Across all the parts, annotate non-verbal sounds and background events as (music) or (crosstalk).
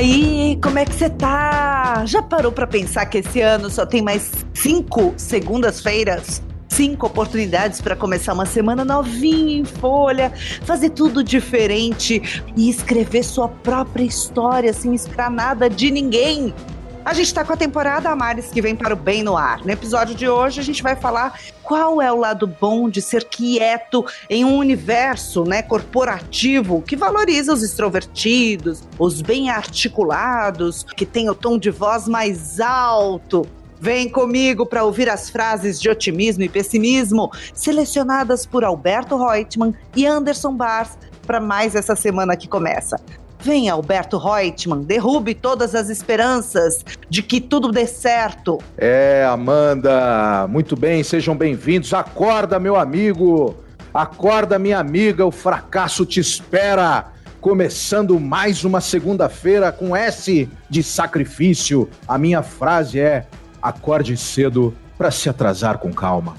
aí, como é que você tá? Já parou para pensar que esse ano só tem mais cinco segundas-feiras? Cinco oportunidades para começar uma semana novinha em folha, fazer tudo diferente e escrever sua própria história sem esperar nada de ninguém. A gente está com a temporada Amares que vem para o bem no ar. No episódio de hoje a gente vai falar qual é o lado bom de ser quieto em um universo, né, corporativo que valoriza os extrovertidos, os bem articulados, que tem o tom de voz mais alto. Vem comigo para ouvir as frases de otimismo e pessimismo selecionadas por Alberto Reutemann e Anderson Bars para mais essa semana que começa. Vem, Alberto Reutemann, derrube todas as esperanças de que tudo dê certo. É, Amanda, muito bem, sejam bem-vindos. Acorda, meu amigo, acorda, minha amiga, o fracasso te espera. Começando mais uma segunda-feira com S de sacrifício. A minha frase é: acorde cedo para se atrasar com calma.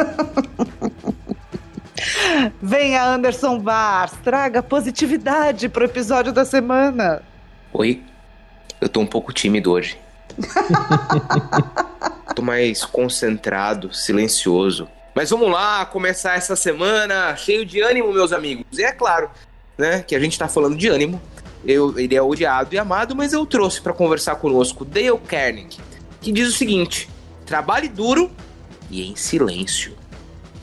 (laughs) Venha, Anderson Vars, traga positividade pro episódio da semana. Oi, eu tô um pouco tímido hoje. (laughs) tô mais concentrado, silencioso. Mas vamos lá, começar essa semana cheio de ânimo, meus amigos. E é claro, né, que a gente tá falando de ânimo. Eu, ele é odiado e amado, mas eu trouxe para conversar conosco Dale Carnegie, que diz o seguinte: trabalhe duro e em silêncio.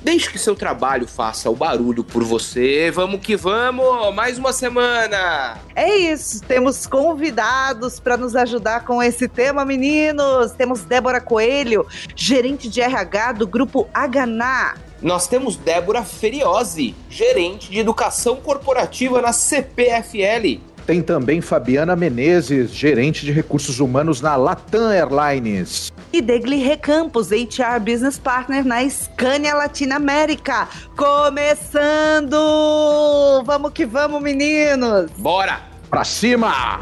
Deixe que seu trabalho faça o barulho por você. Vamos que vamos! Mais uma semana! É isso, temos convidados para nos ajudar com esse tema, meninos. Temos Débora Coelho, gerente de RH do grupo Hna. Nós temos Débora Feriose, gerente de educação corporativa na CPFL. Tem também Fabiana Menezes, gerente de recursos humanos na Latam Airlines. E Degli Recampos, HR Business Partner na Scania Latina América. Começando! Vamos que vamos, meninos! Bora! Pra cima!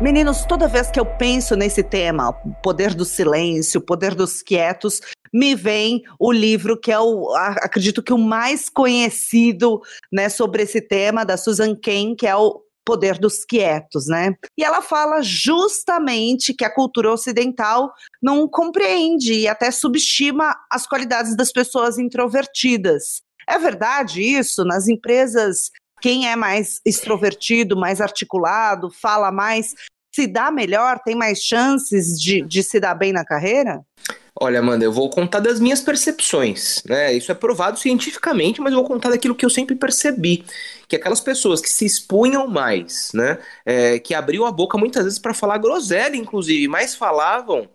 Meninos, toda vez que eu penso nesse tema, o poder do silêncio, o poder dos quietos, me vem o livro que é o, acredito que o mais conhecido, né, sobre esse tema da Susan Cain, que é o poder dos quietos, né? E ela fala justamente que a cultura ocidental não compreende e até subestima as qualidades das pessoas introvertidas. É verdade isso? Nas empresas, quem é mais extrovertido, mais articulado, fala mais, se dá melhor, tem mais chances de, de se dar bem na carreira? Olha, Amanda, eu vou contar das minhas percepções, né? Isso é provado cientificamente, mas eu vou contar daquilo que eu sempre percebi, que aquelas pessoas que se expunham mais, né? É, que abriam a boca muitas vezes para falar groselha, inclusive, mas falavam,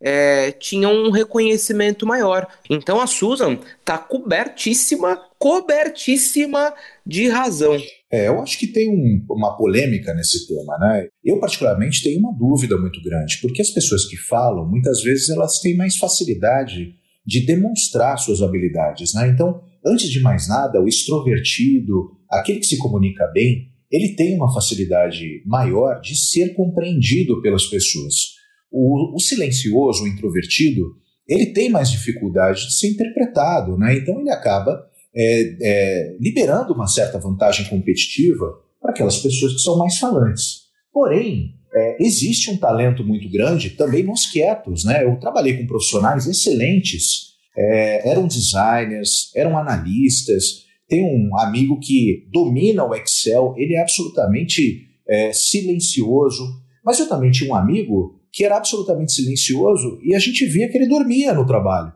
é, tinham um reconhecimento maior. Então a Susan tá cobertíssima, cobertíssima de razão. É, eu acho que tem um, uma polêmica nesse tema, né? Eu, particularmente, tenho uma dúvida muito grande, porque as pessoas que falam, muitas vezes, elas têm mais facilidade de demonstrar suas habilidades, né? Então, antes de mais nada, o extrovertido, aquele que se comunica bem, ele tem uma facilidade maior de ser compreendido pelas pessoas. O, o silencioso, o introvertido, ele tem mais dificuldade de ser interpretado, né? Então, ele acaba é, é, liberando uma certa vantagem competitiva para aquelas pessoas que são mais falantes. Porém, é, existe um talento muito grande também nos quietos. Né? Eu trabalhei com profissionais excelentes, é, eram designers, eram analistas. Tem um amigo que domina o Excel, ele é absolutamente é, silencioso. Mas eu também tinha um amigo que era absolutamente silencioso e a gente via que ele dormia no trabalho.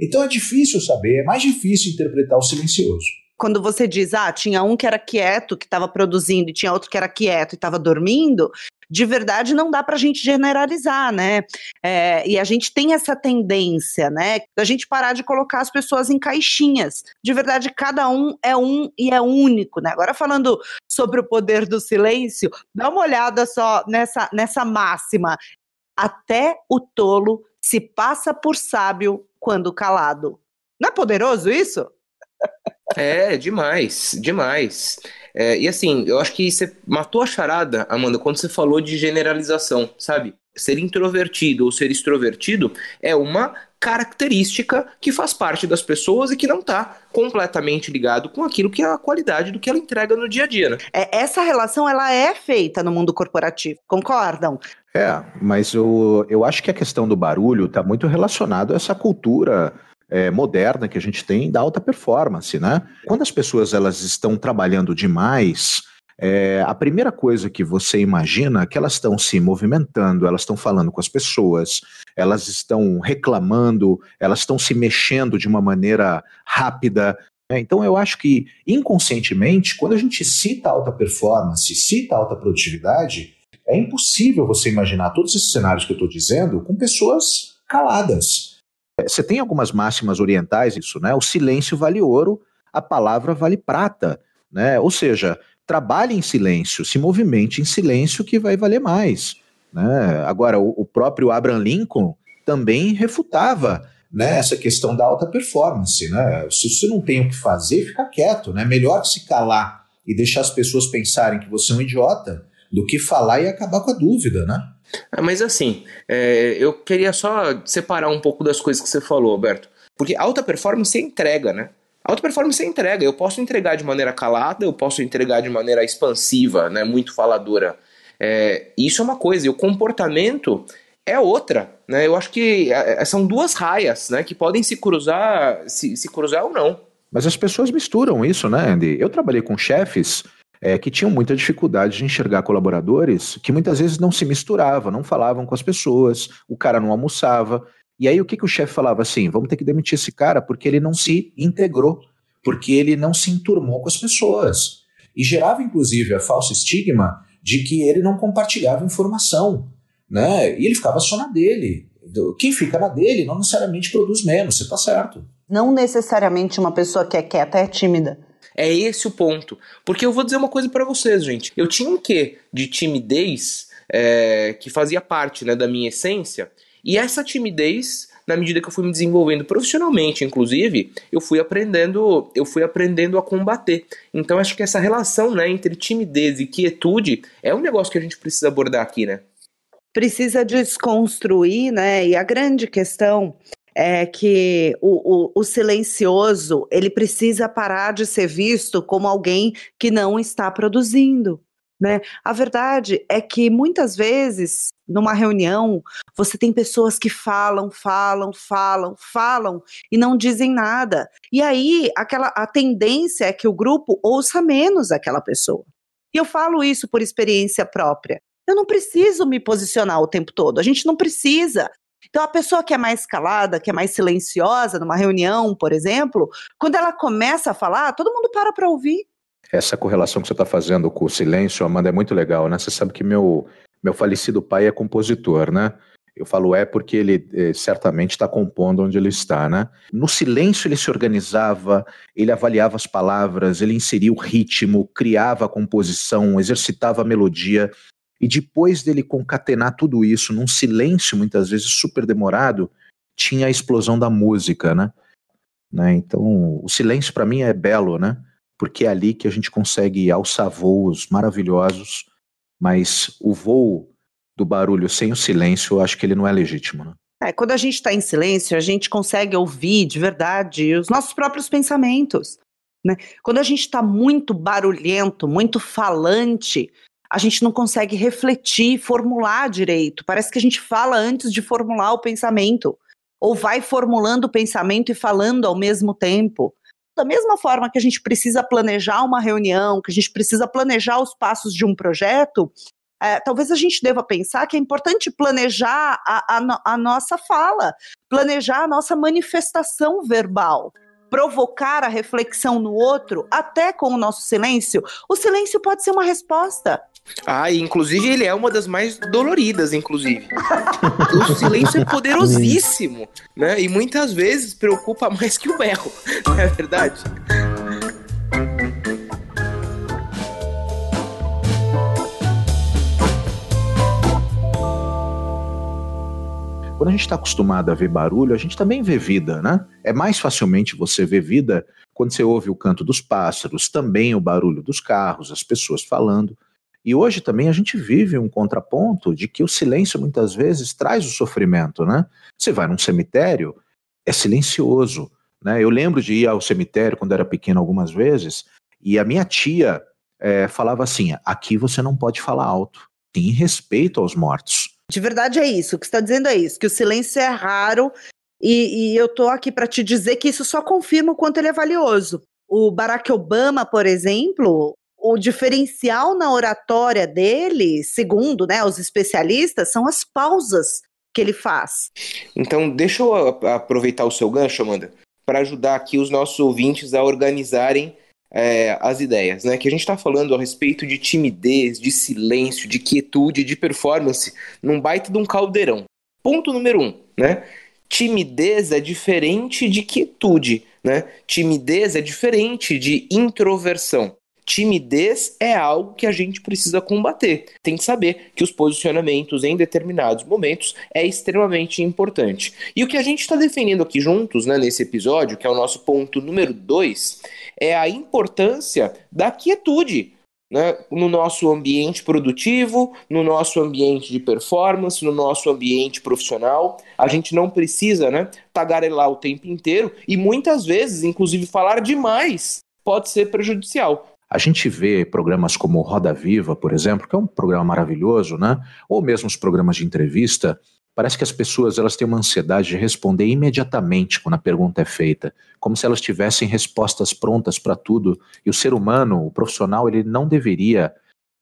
Então é difícil saber, é mais difícil interpretar o silencioso. Quando você diz, ah, tinha um que era quieto, que estava produzindo, e tinha outro que era quieto e estava dormindo, de verdade não dá para a gente generalizar, né? É, e a gente tem essa tendência, né? Da gente parar de colocar as pessoas em caixinhas. De verdade, cada um é um e é único, né? Agora falando sobre o poder do silêncio, dá uma olhada só nessa, nessa máxima. Até o tolo se passa por sábio quando calado. Não é poderoso isso? É, demais, demais. É, e assim, eu acho que você matou a charada, Amanda, quando você falou de generalização, sabe? Ser introvertido ou ser extrovertido é uma característica que faz parte das pessoas e que não está completamente ligado com aquilo que é a qualidade do que ela entrega no dia a dia. Né? É, essa relação ela é feita no mundo corporativo, concordam? É, mas eu, eu acho que a questão do barulho está muito relacionado a essa cultura é, moderna que a gente tem da alta performance, né? Quando as pessoas elas estão trabalhando demais, é, a primeira coisa que você imagina é que elas estão se movimentando, elas estão falando com as pessoas, elas estão reclamando, elas estão se mexendo de uma maneira rápida. Né? Então, eu acho que inconscientemente, quando a gente cita alta performance, cita alta produtividade, é impossível você imaginar todos esses cenários que eu estou dizendo com pessoas caladas. É, você tem algumas máximas orientais, isso, né? O silêncio vale ouro, a palavra vale prata, né? Ou seja, trabalhe em silêncio, se movimente em silêncio que vai valer mais. Né? Agora, o, o próprio Abraham Lincoln também refutava né, essa questão da alta performance. Né? Se você não tem o que fazer, fica quieto. Né? Melhor se calar e deixar as pessoas pensarem que você é um idiota do que falar e acabar com a dúvida, né? Ah, mas assim, é, eu queria só separar um pouco das coisas que você falou, Alberto. Porque alta performance é entrega, né? Alta performance é entrega. Eu posso entregar de maneira calada, eu posso entregar de maneira expansiva, né, muito faladora. É, isso é uma coisa, e o comportamento é outra. Né? Eu acho que é, é, são duas raias né, que podem se cruzar, se, se cruzar ou não. Mas as pessoas misturam isso, né, Andy? Eu trabalhei com chefes é, que tinham muita dificuldade de enxergar colaboradores que muitas vezes não se misturavam, não falavam com as pessoas, o cara não almoçava. E aí o que, que o chefe falava assim? Vamos ter que demitir esse cara porque ele não se integrou, porque ele não se enturmou com as pessoas. E gerava, inclusive, a falsa estigma de que ele não compartilhava informação. Né? E ele ficava só na dele. Quem fica na dele não necessariamente produz menos, você está certo. Não necessariamente uma pessoa que é quieta é tímida. É esse o ponto. Porque eu vou dizer uma coisa para vocês, gente. Eu tinha um quê de timidez é, que fazia parte né, da minha essência, e essa timidez, na medida que eu fui me desenvolvendo profissionalmente, inclusive, eu fui aprendendo, eu fui aprendendo a combater. Então acho que essa relação, né, entre timidez e quietude é um negócio que a gente precisa abordar aqui, né? Precisa desconstruir, né? E a grande questão é que o, o, o, silencioso ele precisa parar de ser visto como alguém que não está produzindo. Né? A verdade é que muitas vezes, numa reunião, você tem pessoas que falam, falam, falam, falam e não dizem nada. E aí, aquela, a tendência é que o grupo ouça menos aquela pessoa. E eu falo isso por experiência própria. Eu não preciso me posicionar o tempo todo, a gente não precisa. Então, a pessoa que é mais calada, que é mais silenciosa, numa reunião, por exemplo, quando ela começa a falar, todo mundo para para ouvir. Essa correlação que você está fazendo com o silêncio, Amanda, é muito legal, né? Você sabe que meu, meu falecido pai é compositor, né? Eu falo é porque ele eh, certamente está compondo onde ele está, né? No silêncio ele se organizava, ele avaliava as palavras, ele inseria o ritmo, criava a composição, exercitava a melodia. E depois dele concatenar tudo isso num silêncio, muitas vezes super demorado, tinha a explosão da música, né? né? Então, o silêncio para mim é belo, né? Porque é ali que a gente consegue alçar voos maravilhosos, mas o voo do barulho sem o silêncio, eu acho que ele não é legítimo. Né? É, quando a gente está em silêncio, a gente consegue ouvir de verdade os nossos próprios pensamentos. Né? Quando a gente está muito barulhento, muito falante, a gente não consegue refletir, formular direito. Parece que a gente fala antes de formular o pensamento, ou vai formulando o pensamento e falando ao mesmo tempo da mesma forma que a gente precisa planejar uma reunião, que a gente precisa planejar os passos de um projeto, é, talvez a gente deva pensar que é importante planejar a, a, a nossa fala, planejar a nossa manifestação verbal provocar a reflexão no outro, até com o nosso silêncio, o silêncio pode ser uma resposta. Ah, inclusive ele é uma das mais doloridas, inclusive. o silêncio é poderosíssimo, né? E muitas vezes preocupa mais que o berro, (laughs) não é verdade? Quando a gente está acostumado a ver barulho, a gente também vê vida, né? É mais facilmente você ver vida quando você ouve o canto dos pássaros, também o barulho dos carros, as pessoas falando. E hoje também a gente vive um contraponto de que o silêncio muitas vezes traz o sofrimento, né? Você vai num cemitério é silencioso. Né? Eu lembro de ir ao cemitério quando era pequeno algumas vezes, e a minha tia é, falava assim: aqui você não pode falar alto, tem respeito aos mortos. De verdade é isso, o que está dizendo é isso, que o silêncio é raro e, e eu tô aqui para te dizer que isso só confirma o quanto ele é valioso. O Barack Obama, por exemplo, o diferencial na oratória dele, segundo né, os especialistas, são as pausas que ele faz. Então, deixa eu aproveitar o seu gancho, Amanda, para ajudar aqui os nossos ouvintes a organizarem é, as ideias, né? Que a gente está falando a respeito de timidez, de silêncio, de quietude, de performance, num baita de um caldeirão. Ponto número um, né? Timidez é diferente de quietude, né? Timidez é diferente de introversão. Timidez é algo que a gente precisa combater. Tem que saber que os posicionamentos em determinados momentos é extremamente importante. E o que a gente está defendendo aqui juntos, né, nesse episódio, que é o nosso ponto número 2, é a importância da quietude. Né, no nosso ambiente produtivo, no nosso ambiente de performance, no nosso ambiente profissional. A gente não precisa né, tagarelar o tempo inteiro e muitas vezes, inclusive, falar demais pode ser prejudicial. A gente vê programas como Roda Viva, por exemplo, que é um programa maravilhoso, né? Ou mesmo os programas de entrevista, parece que as pessoas elas têm uma ansiedade de responder imediatamente quando a pergunta é feita, como se elas tivessem respostas prontas para tudo. E o ser humano, o profissional, ele não deveria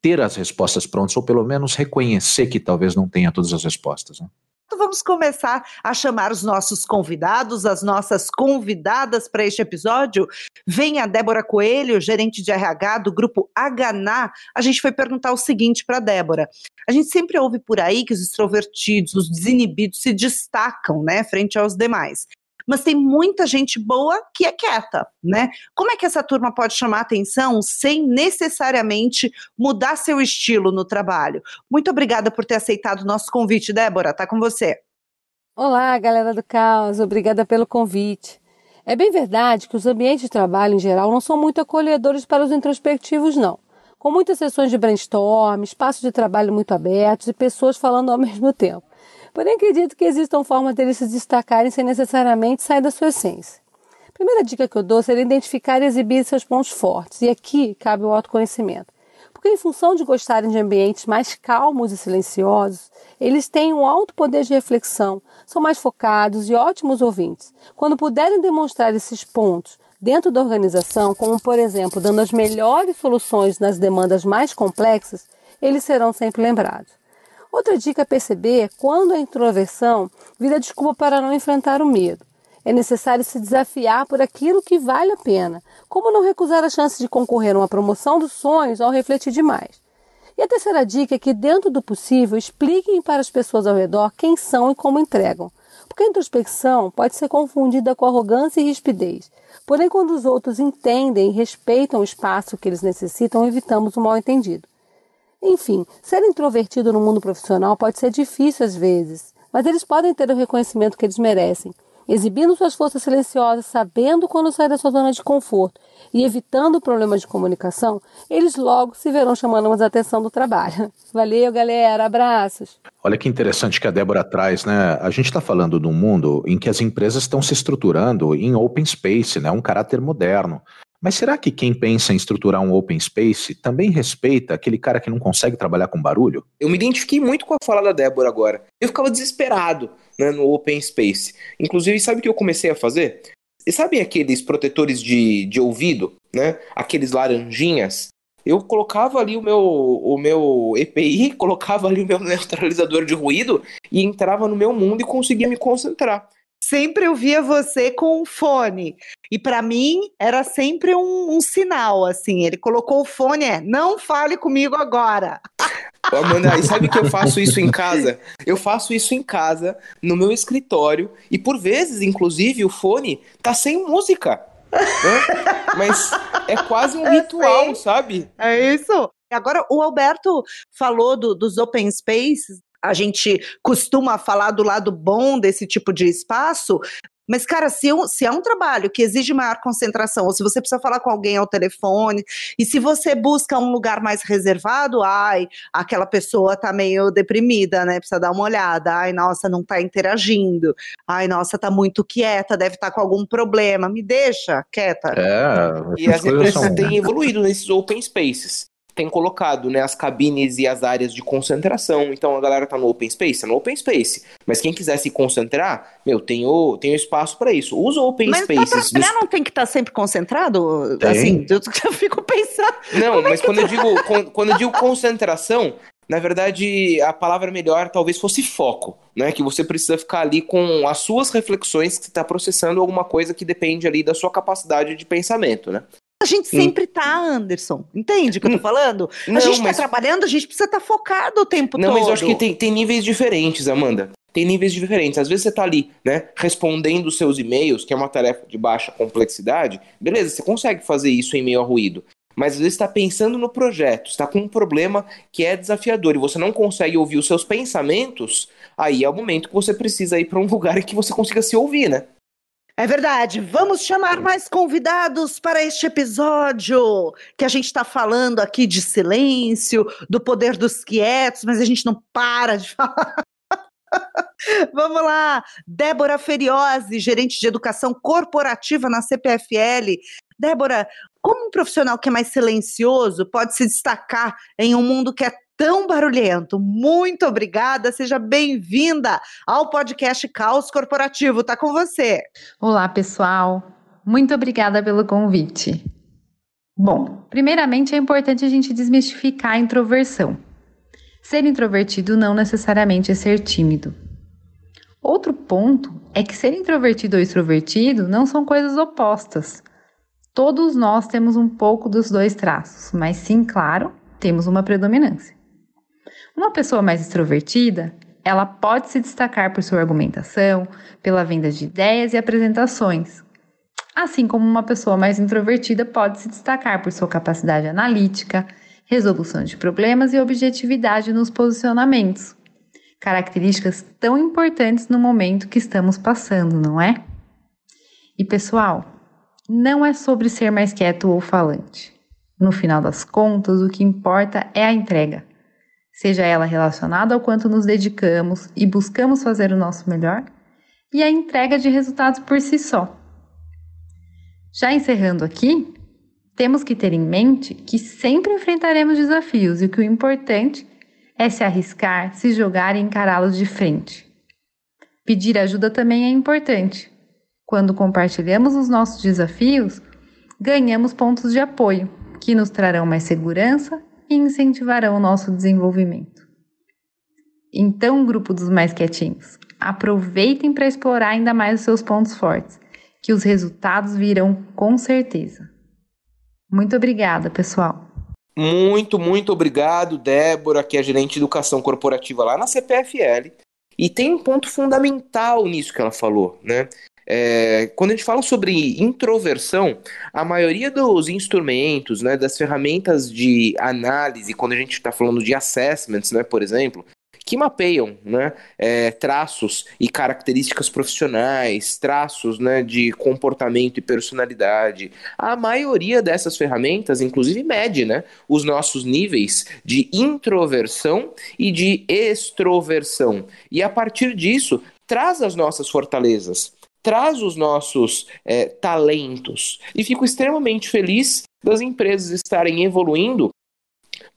ter as respostas prontas, ou pelo menos reconhecer que talvez não tenha todas as respostas. Né? Então vamos começar a chamar os nossos convidados, as nossas convidadas para este episódio. Vem a Débora Coelho, gerente de RH do grupo Hna. A gente foi perguntar o seguinte para Débora. A gente sempre ouve por aí que os extrovertidos, os desinibidos se destacam, né, frente aos demais mas tem muita gente boa que é quieta, né? Como é que essa turma pode chamar atenção sem necessariamente mudar seu estilo no trabalho? Muito obrigada por ter aceitado o nosso convite, Débora. Tá com você. Olá, galera do Caos. Obrigada pelo convite. É bem verdade que os ambientes de trabalho em geral não são muito acolhedores para os introspectivos, não. Com muitas sessões de brainstorm, espaços de trabalho muito abertos e pessoas falando ao (laughs) mesmo tempo. Porém, acredito que existam formas deles se destacarem sem necessariamente sair da sua essência. A primeira dica que eu dou seria identificar e exibir seus pontos fortes, e aqui cabe o autoconhecimento. Porque, em função de gostarem de ambientes mais calmos e silenciosos, eles têm um alto poder de reflexão, são mais focados e ótimos ouvintes. Quando puderem demonstrar esses pontos dentro da organização, como por exemplo dando as melhores soluções nas demandas mais complexas, eles serão sempre lembrados. Outra dica a perceber é quando a introversão vira desculpa para não enfrentar o medo. É necessário se desafiar por aquilo que vale a pena, como não recusar a chance de concorrer a uma promoção dos sonhos ao refletir demais. E a terceira dica é que, dentro do possível, expliquem para as pessoas ao redor quem são e como entregam. Porque a introspecção pode ser confundida com arrogância e rispidez. Porém, quando os outros entendem e respeitam o espaço que eles necessitam, evitamos o mal-entendido. Enfim, ser introvertido no mundo profissional pode ser difícil às vezes, mas eles podem ter o reconhecimento que eles merecem, exibindo suas forças silenciosas, sabendo quando sair da sua zona de conforto e evitando problemas de comunicação, eles logo se verão chamando mais atenção do trabalho. (laughs) Valeu, galera, abraços. Olha que interessante que a Débora traz, né? A gente está falando de um mundo em que as empresas estão se estruturando em open space, né? Um caráter moderno. Mas será que quem pensa em estruturar um open space também respeita aquele cara que não consegue trabalhar com barulho? Eu me identifiquei muito com a fala da Débora agora. Eu ficava desesperado né, no open space. Inclusive, sabe o que eu comecei a fazer? E sabem aqueles protetores de, de ouvido, né? Aqueles laranjinhas? Eu colocava ali o meu, o meu EPI, (laughs) colocava ali o meu neutralizador de ruído e entrava no meu mundo e conseguia me concentrar sempre eu via você com um fone. E para mim era sempre um, um, sinal, assim. Ele colocou o fone, é, não fale comigo agora. Ô, Amanda, e sabe que eu faço isso em casa? Eu faço isso em casa, no meu escritório, e por vezes, inclusive, o fone tá sem música. Né? Mas é quase um (laughs) ritual, sabe? É isso. Agora, o Alberto falou do, dos open spaces, a gente costuma falar do lado bom desse tipo de espaço, Mas, cara, se, se é um trabalho que exige maior concentração, ou se você precisa falar com alguém ao telefone, e se você busca um lugar mais reservado, ai, aquela pessoa tá meio deprimida, né? Precisa dar uma olhada. Ai, nossa, não tá interagindo. Ai, nossa, tá muito quieta, deve estar tá com algum problema. Me deixa quieta. É, e as empresas são... têm evoluído nesses open spaces tem colocado né, as cabines e as áreas de concentração. Então a galera tá no open space, é no open space. Mas quem quiser se concentrar, meu, tem o, tem o espaço para isso. Usa o open mas spaces. Mas não tem que estar tá sempre concentrado? Tem. Assim, eu, (laughs) eu fico pensando. Não, é mas quando, eu digo, quando eu digo concentração, na verdade, a palavra melhor talvez fosse foco, né? Que você precisa ficar ali com as suas reflexões, que você está processando alguma coisa que depende ali da sua capacidade de pensamento, né? A gente sempre tá, Anderson. Entende o que eu tô falando? A não, gente tá mas... trabalhando, a gente precisa estar tá focado o tempo não, todo. Não, mas eu acho que tem, tem níveis diferentes, Amanda. Tem níveis diferentes. Às vezes você tá ali, né, respondendo seus e-mails, que é uma tarefa de baixa complexidade. Beleza, você consegue fazer isso em meio a ruído. Mas às vezes está pensando no projeto, está com um problema que é desafiador e você não consegue ouvir os seus pensamentos, aí é o momento que você precisa ir para um (laughs) lugar em que você consiga se ouvir, né? É verdade. Vamos chamar mais convidados para este episódio, que a gente está falando aqui de silêncio, do poder dos quietos, mas a gente não para de (laughs) falar. Vamos lá, Débora Feriose, gerente de educação corporativa na CPFL. Débora, como um profissional que é mais silencioso pode se destacar em um mundo que é tão barulhento. Muito obrigada, seja bem-vinda ao podcast Caos Corporativo. Tá com você. Olá, pessoal. Muito obrigada pelo convite. Bom, primeiramente é importante a gente desmistificar a introversão. Ser introvertido não necessariamente é ser tímido. Outro ponto é que ser introvertido ou extrovertido não são coisas opostas. Todos nós temos um pouco dos dois traços, mas sim, claro, temos uma predominância. Uma pessoa mais extrovertida, ela pode se destacar por sua argumentação, pela venda de ideias e apresentações. Assim como uma pessoa mais introvertida pode se destacar por sua capacidade analítica, resolução de problemas e objetividade nos posicionamentos. Características tão importantes no momento que estamos passando, não é? E pessoal, não é sobre ser mais quieto ou falante. No final das contas, o que importa é a entrega seja ela relacionada ao quanto nos dedicamos e buscamos fazer o nosso melhor, e a entrega de resultados por si só. Já encerrando aqui, temos que ter em mente que sempre enfrentaremos desafios e que o importante é se arriscar, se jogar e encará-los de frente. Pedir ajuda também é importante. Quando compartilhamos os nossos desafios, ganhamos pontos de apoio que nos trarão mais segurança e incentivarão o nosso desenvolvimento. Então, grupo dos mais quietinhos, aproveitem para explorar ainda mais os seus pontos fortes, que os resultados virão com certeza. Muito obrigada, pessoal. Muito, muito obrigado, Débora, que é gerente de educação corporativa lá na CPFL. E tem um ponto fundamental nisso que ela falou, né? É, quando a gente fala sobre introversão, a maioria dos instrumentos, né, das ferramentas de análise, quando a gente está falando de assessments, né, por exemplo, que mapeiam né, é, traços e características profissionais, traços né, de comportamento e personalidade. A maioria dessas ferramentas, inclusive, mede né, os nossos níveis de introversão e de extroversão. E a partir disso, traz as nossas fortalezas traz os nossos é, talentos. E fico extremamente feliz das empresas estarem evoluindo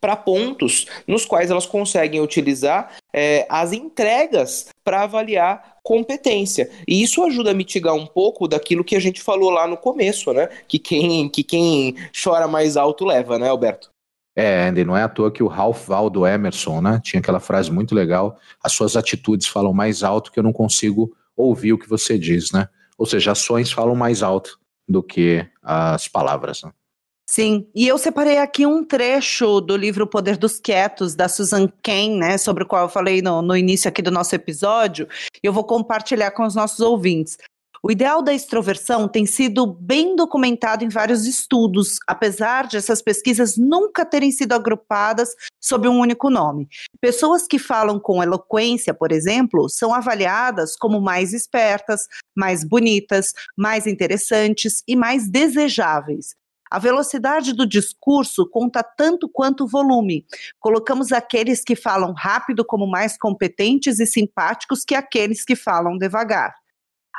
para pontos nos quais elas conseguem utilizar é, as entregas para avaliar competência. E isso ajuda a mitigar um pouco daquilo que a gente falou lá no começo, né? Que quem, que quem chora mais alto leva, né, Alberto? É, Andy, não é à toa que o Ralph Waldo Emerson, né, tinha aquela frase muito legal, as suas atitudes falam mais alto que eu não consigo ouvir o que você diz, né? Ou seja, ações falam mais alto do que as palavras. Né? Sim, e eu separei aqui um trecho do livro O Poder dos Quietos, da Susan Cain, né, sobre o qual eu falei no, no início aqui do nosso episódio, e eu vou compartilhar com os nossos ouvintes. O ideal da extroversão tem sido bem documentado em vários estudos, apesar de essas pesquisas nunca terem sido agrupadas sob um único nome. Pessoas que falam com eloquência, por exemplo, são avaliadas como mais espertas, mais bonitas, mais interessantes e mais desejáveis. A velocidade do discurso conta tanto quanto o volume. Colocamos aqueles que falam rápido como mais competentes e simpáticos que aqueles que falam devagar.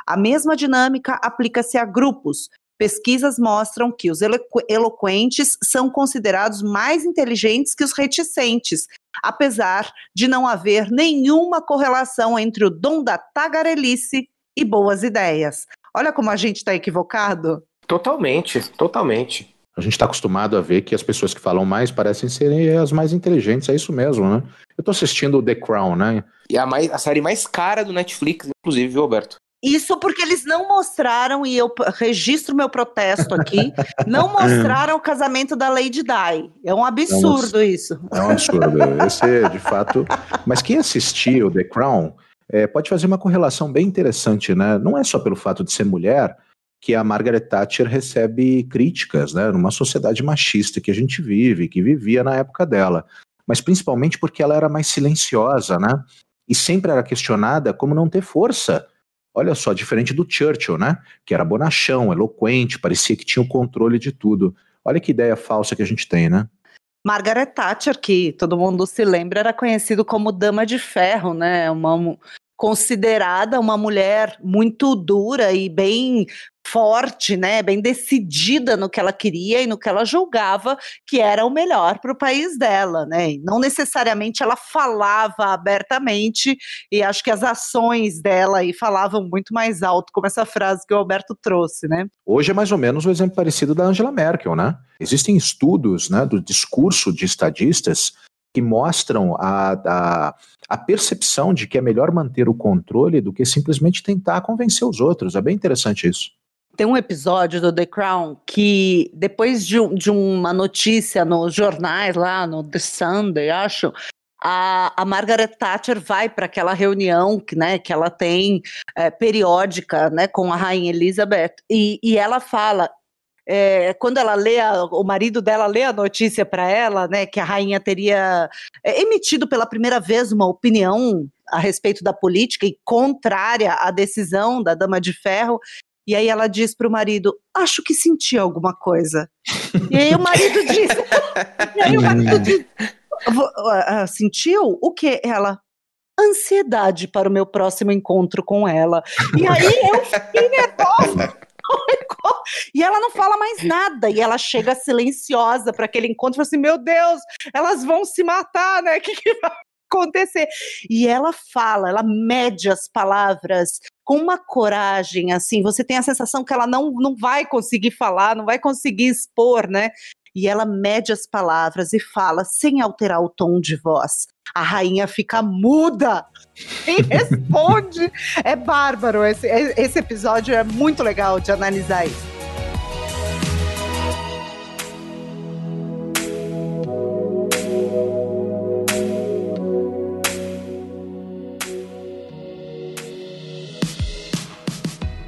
A mesma dinâmica aplica-se a grupos. Pesquisas mostram que os eloqu eloquentes são considerados mais inteligentes que os reticentes, apesar de não haver nenhuma correlação entre o dom da tagarelice e boas ideias. Olha como a gente está equivocado. Totalmente, totalmente. A gente está acostumado a ver que as pessoas que falam mais parecem serem as mais inteligentes, é isso mesmo, né? Eu estou assistindo The Crown, né? E a, mais, a série mais cara do Netflix, inclusive, viu, Roberto? Isso porque eles não mostraram, e eu registro meu protesto aqui, não (laughs) mostraram o casamento da Lady Di. É um absurdo é um, isso. É um absurdo. (laughs) Esse é, de fato. Mas quem assistiu The Crown é, pode fazer uma correlação bem interessante, né? Não é só pelo fato de ser mulher que a Margaret Thatcher recebe críticas, né? Numa sociedade machista que a gente vive, que vivia na época dela. Mas principalmente porque ela era mais silenciosa, né? E sempre era questionada como não ter força Olha só, diferente do Churchill, né? Que era bonachão, eloquente, parecia que tinha o controle de tudo. Olha que ideia falsa que a gente tem, né? Margaret Thatcher, que todo mundo se lembra, era conhecido como Dama de Ferro, né? Uma considerada uma mulher muito dura e bem forte, né, bem decidida no que ela queria e no que ela julgava que era o melhor para o país dela, né? E não necessariamente ela falava abertamente e acho que as ações dela aí falavam muito mais alto, como essa frase que o Alberto trouxe, né? Hoje é mais ou menos um exemplo parecido da Angela Merkel, né? Existem estudos, né, do discurso de estadistas que mostram a, a, a, percepção de que é melhor manter o controle do que simplesmente tentar convencer os outros. É bem interessante isso. Tem um episódio do The Crown que, depois de, de uma notícia nos jornais, lá no The Sunday, acho, a, a, Margaret Thatcher vai para aquela reunião que, né, que ela tem é, periódica né, com a Rainha Elizabeth e, e ela fala. É, quando ela lê, a, o marido dela lê a notícia para ela, né, que a rainha teria é, emitido pela primeira vez uma opinião a respeito da política e contrária à decisão da Dama de Ferro, e aí ela diz para o marido: Acho que senti alguma coisa. e aí o marido (laughs) diz: E aí o marido diz: Sentiu? O que? Ela. Ansiedade para o meu próximo encontro com ela. E aí eu fiquei nervosa. E ela não fala mais nada. E ela chega silenciosa para aquele encontro e fala assim: Meu Deus, elas vão se matar, né? O que, que vai acontecer? E ela fala, ela mede as palavras com uma coragem, assim, você tem a sensação que ela não, não vai conseguir falar, não vai conseguir expor, né? E ela mede as palavras e fala sem alterar o tom de voz. A rainha fica muda e (laughs) responde. é bárbaro. Esse, esse episódio é muito legal de analisar isso.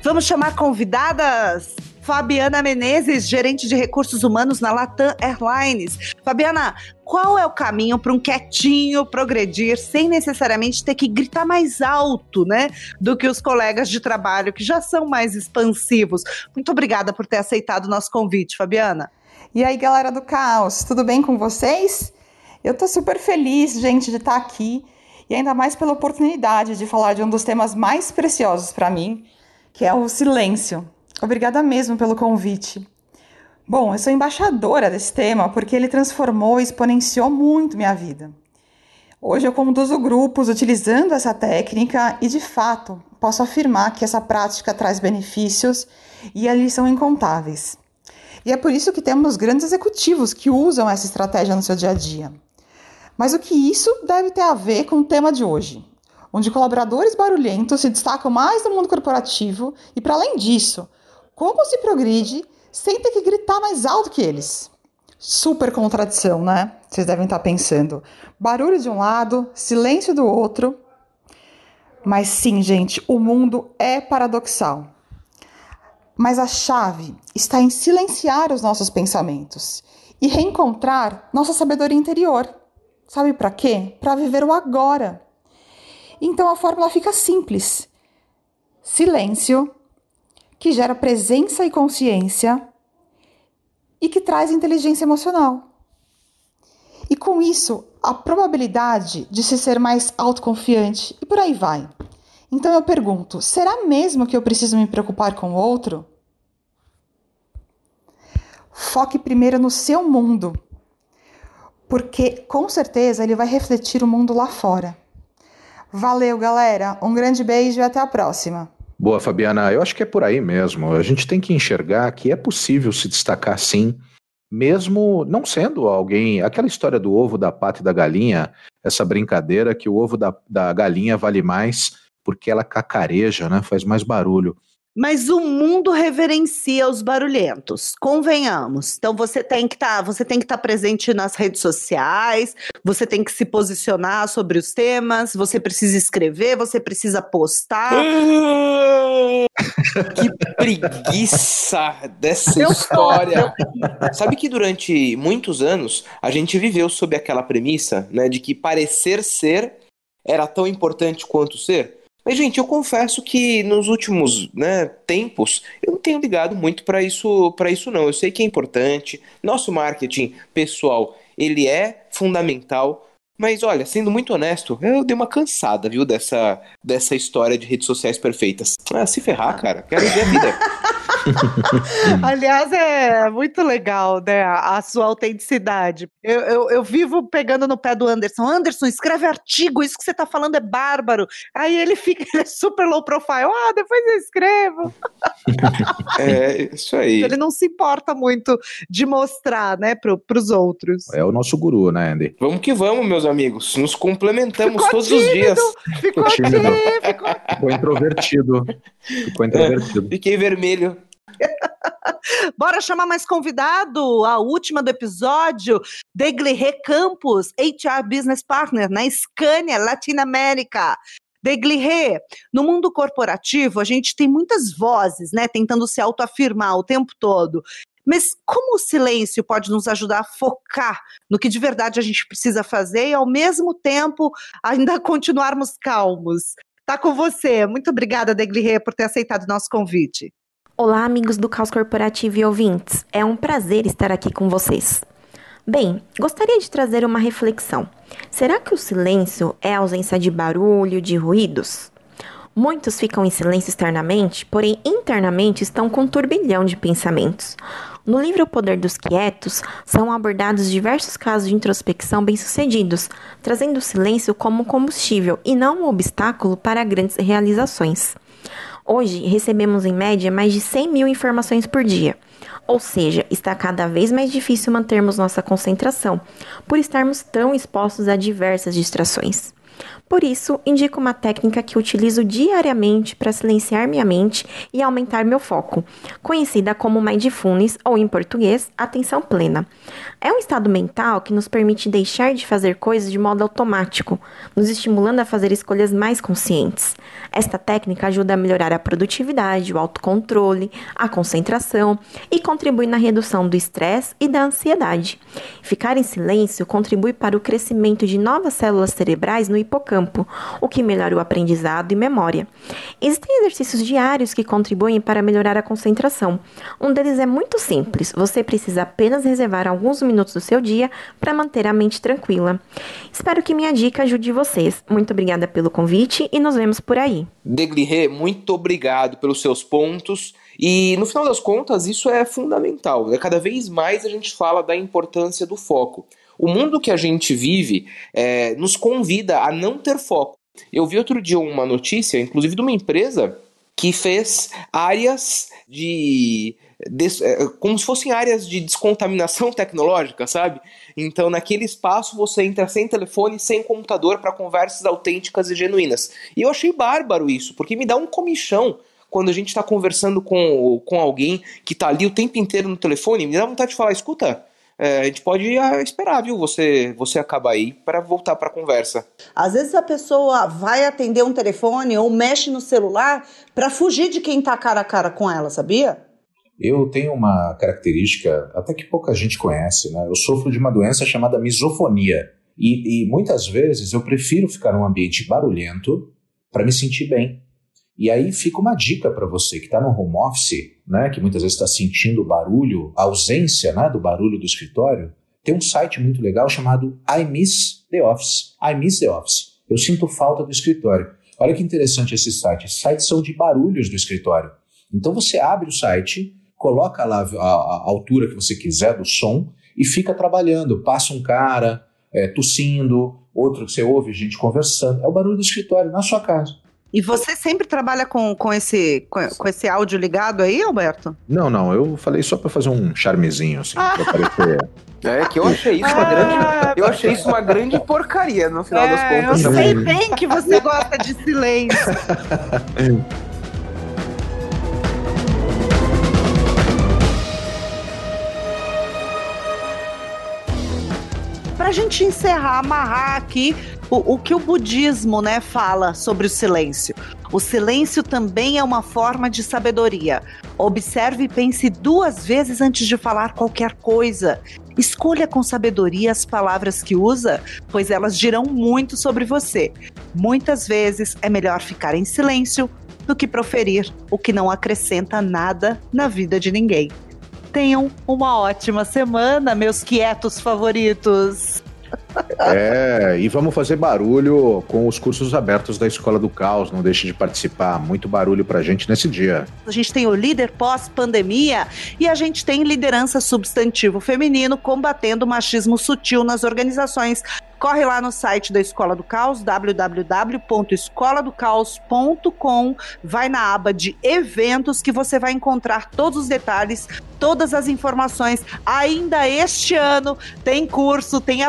Vamos chamar convidadas. Fabiana Menezes, gerente de recursos humanos na Latam Airlines. Fabiana, qual é o caminho para um quietinho progredir sem necessariamente ter que gritar mais alto, né, do que os colegas de trabalho que já são mais expansivos? Muito obrigada por ter aceitado o nosso convite, Fabiana. E aí, galera do Caos, tudo bem com vocês? Eu tô super feliz, gente, de estar aqui e ainda mais pela oportunidade de falar de um dos temas mais preciosos para mim, que é o silêncio. Obrigada mesmo pelo convite. Bom, eu sou embaixadora desse tema porque ele transformou e exponenciou muito minha vida. Hoje eu conduzo grupos utilizando essa técnica e, de fato, posso afirmar que essa prática traz benefícios e eles são incontáveis. E é por isso que temos grandes executivos que usam essa estratégia no seu dia a dia. Mas o que isso deve ter a ver com o tema de hoje? onde colaboradores barulhentos se destacam mais no mundo corporativo e, para além disso, como se progride sem ter que gritar mais alto que eles. Super contradição, né? Vocês devem estar pensando. Barulho de um lado, silêncio do outro. Mas sim, gente, o mundo é paradoxal. Mas a chave está em silenciar os nossos pensamentos e reencontrar nossa sabedoria interior. Sabe para quê? Para viver o agora. Então a fórmula fica simples: silêncio, que gera presença e consciência e que traz inteligência emocional. E com isso, a probabilidade de se ser mais autoconfiante e por aí vai. Então eu pergunto: será mesmo que eu preciso me preocupar com o outro? Foque primeiro no seu mundo, porque com certeza ele vai refletir o mundo lá fora. Valeu, galera. Um grande beijo e até a próxima. Boa, Fabiana. Eu acho que é por aí mesmo. A gente tem que enxergar que é possível se destacar sim, mesmo não sendo alguém. Aquela história do ovo, da pata e da galinha, essa brincadeira que o ovo da, da galinha vale mais porque ela cacareja, né? Faz mais barulho. Mas o mundo reverencia os barulhentos, convenhamos. Então você tem que estar, tá, você tem que estar tá presente nas redes sociais, você tem que se posicionar sobre os temas, você precisa escrever, você precisa postar. (laughs) que preguiça dessa história. Sabe que durante muitos anos a gente viveu sob aquela premissa, né, de que parecer ser era tão importante quanto ser? Mas, gente, eu confesso que nos últimos né, tempos eu não tenho ligado muito para isso, para isso não. Eu sei que é importante. Nosso marketing pessoal ele é fundamental. Mas olha, sendo muito honesto, eu dei uma cansada, viu, dessa, dessa história de redes sociais perfeitas. Ah, se ferrar, cara. Quero ver a vida. (laughs) (laughs) Aliás, é muito legal, né? A sua autenticidade. Eu, eu, eu, vivo pegando no pé do Anderson. Anderson, escreve artigo, isso que você tá falando é bárbaro. Aí ele fica ele é super low profile. Ah, depois eu escrevo. (laughs) É, isso aí. Ele não se importa muito de mostrar, né, pro, pros outros. É o nosso guru, né, Andy? Vamos que vamos, meus amigos. Nos complementamos ficou todos tímido, os dias. Ficou tímido. Ficou... ficou introvertido. Ficou introvertido. É, fiquei vermelho. Bora chamar mais convidado. A última do episódio, Degliré Campos, HR Business Partner na Scania Latinoamérica. Degliré, no mundo corporativo, a gente tem muitas vozes, né, tentando se autoafirmar o tempo todo. Mas como o silêncio pode nos ajudar a focar no que de verdade a gente precisa fazer e, ao mesmo tempo, ainda (laughs) continuarmos calmos? Tá com você. Muito obrigada, Degliré, por ter aceitado o nosso convite. Olá, amigos do Caos Corporativo e ouvintes. É um prazer estar aqui com vocês. Bem, gostaria de trazer uma reflexão. Será que o silêncio é a ausência de barulho, de ruídos? Muitos ficam em silêncio externamente, porém internamente estão com um turbilhão de pensamentos. No livro O Poder dos Quietos, são abordados diversos casos de introspecção bem-sucedidos, trazendo o silêncio como combustível e não um obstáculo para grandes realizações. Hoje, recebemos em média mais de 100 mil informações por dia. Ou seja, está cada vez mais difícil mantermos nossa concentração, por estarmos tão expostos a diversas distrações. Por isso, indico uma técnica que utilizo diariamente para silenciar minha mente e aumentar meu foco, conhecida como mindfulness ou em português, atenção plena. É um estado mental que nos permite deixar de fazer coisas de modo automático, nos estimulando a fazer escolhas mais conscientes. Esta técnica ajuda a melhorar a produtividade, o autocontrole, a concentração e contribui na redução do estresse e da ansiedade. Ficar em silêncio contribui para o crescimento de novas células cerebrais no hipocampo campo, o que melhora o aprendizado e memória. Existem exercícios diários que contribuem para melhorar a concentração. Um deles é muito simples, você precisa apenas reservar alguns minutos do seu dia para manter a mente tranquila. Espero que minha dica ajude vocês. Muito obrigada pelo convite e nos vemos por aí. Degliré, muito obrigado pelos seus pontos. E no final das contas, isso é fundamental. Né? Cada vez mais a gente fala da importância do foco. O mundo que a gente vive é, nos convida a não ter foco. Eu vi outro dia uma notícia, inclusive de uma empresa que fez áreas de, de, é, como se fossem áreas de descontaminação (laughs) tecnológica, sabe? Então, naquele espaço você entra sem telefone, sem computador para conversas autênticas e genuínas. E eu achei bárbaro isso, porque me dá um comichão quando a gente está conversando com, com alguém que está ali o tempo inteiro no telefone, me dá vontade de falar, escuta, é, a gente pode esperar, viu? Você, você acabar aí para voltar para a conversa. Às vezes a pessoa vai atender um telefone ou mexe no celular para fugir de quem tá cara a cara com ela, sabia? Eu tenho uma característica, até que pouca gente conhece, né? Eu sofro de uma doença chamada misofonia. E, e muitas vezes eu prefiro ficar num ambiente barulhento para me sentir bem. E aí fica uma dica para você que está no home office, né, que muitas vezes está sentindo o barulho, a ausência né, do barulho do escritório. Tem um site muito legal chamado I Miss the Office. I Miss the Office. Eu sinto falta do escritório. Olha que interessante esse site. Esses sites são de barulhos do escritório. Então você abre o site, coloca lá a, a altura que você quiser do som e fica trabalhando. Passa um cara é, tossindo, outro que você ouve gente conversando. É o barulho do escritório na sua casa. E você sempre trabalha com, com, esse, com, com esse áudio ligado aí, Alberto? Não, não. Eu falei só para fazer um charmezinho, assim, ah. pra parecer. (laughs) É que eu achei isso uma grande, eu achei isso uma grande porcaria no final é, das contas. Eu sei bem que você gosta de silêncio. (laughs) Para a gente encerrar, amarrar aqui o, o que o budismo né, fala sobre o silêncio. O silêncio também é uma forma de sabedoria. Observe e pense duas vezes antes de falar qualquer coisa. Escolha com sabedoria as palavras que usa, pois elas dirão muito sobre você. Muitas vezes é melhor ficar em silêncio do que proferir o que não acrescenta nada na vida de ninguém. Tenham uma ótima semana, meus quietos favoritos. (laughs) É, e vamos fazer barulho com os cursos abertos da Escola do Caos. Não deixe de participar. Muito barulho pra gente nesse dia. A gente tem o líder pós-pandemia e a gente tem liderança substantivo feminino combatendo o machismo sutil nas organizações. Corre lá no site da Escola do Caos, www.escoladocaos.com, vai na aba de eventos que você vai encontrar todos os detalhes, todas as informações. Ainda este ano tem curso, tem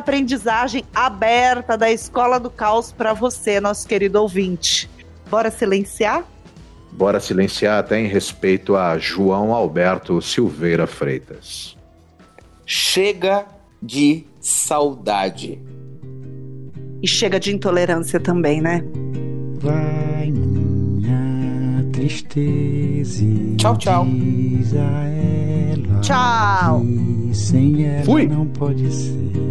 aprendizagem aberta da Escola do Caos para você, nosso querido ouvinte. Bora silenciar? Bora silenciar até em respeito a João Alberto Silveira Freitas. Chega de saudade. E chega de intolerância também, né? Vai minha tristeza. Tchau, tchau. tchau. sem ela Fui. não pode ser.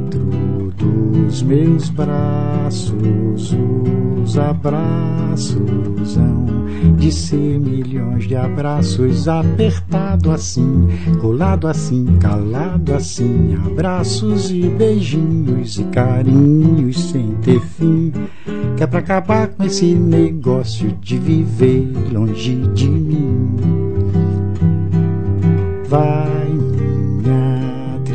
Dos meus braços, os abraços hão de ser milhões de abraços, apertado assim, colado assim, calado assim, abraços e beijinhos e carinhos sem ter fim, que é pra acabar com esse negócio de viver longe de mim. Vai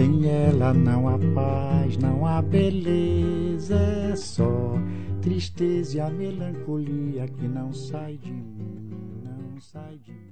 sem ela não há paz, não há beleza, é só tristeza e a melancolia que não sai de mim, não sai de mim.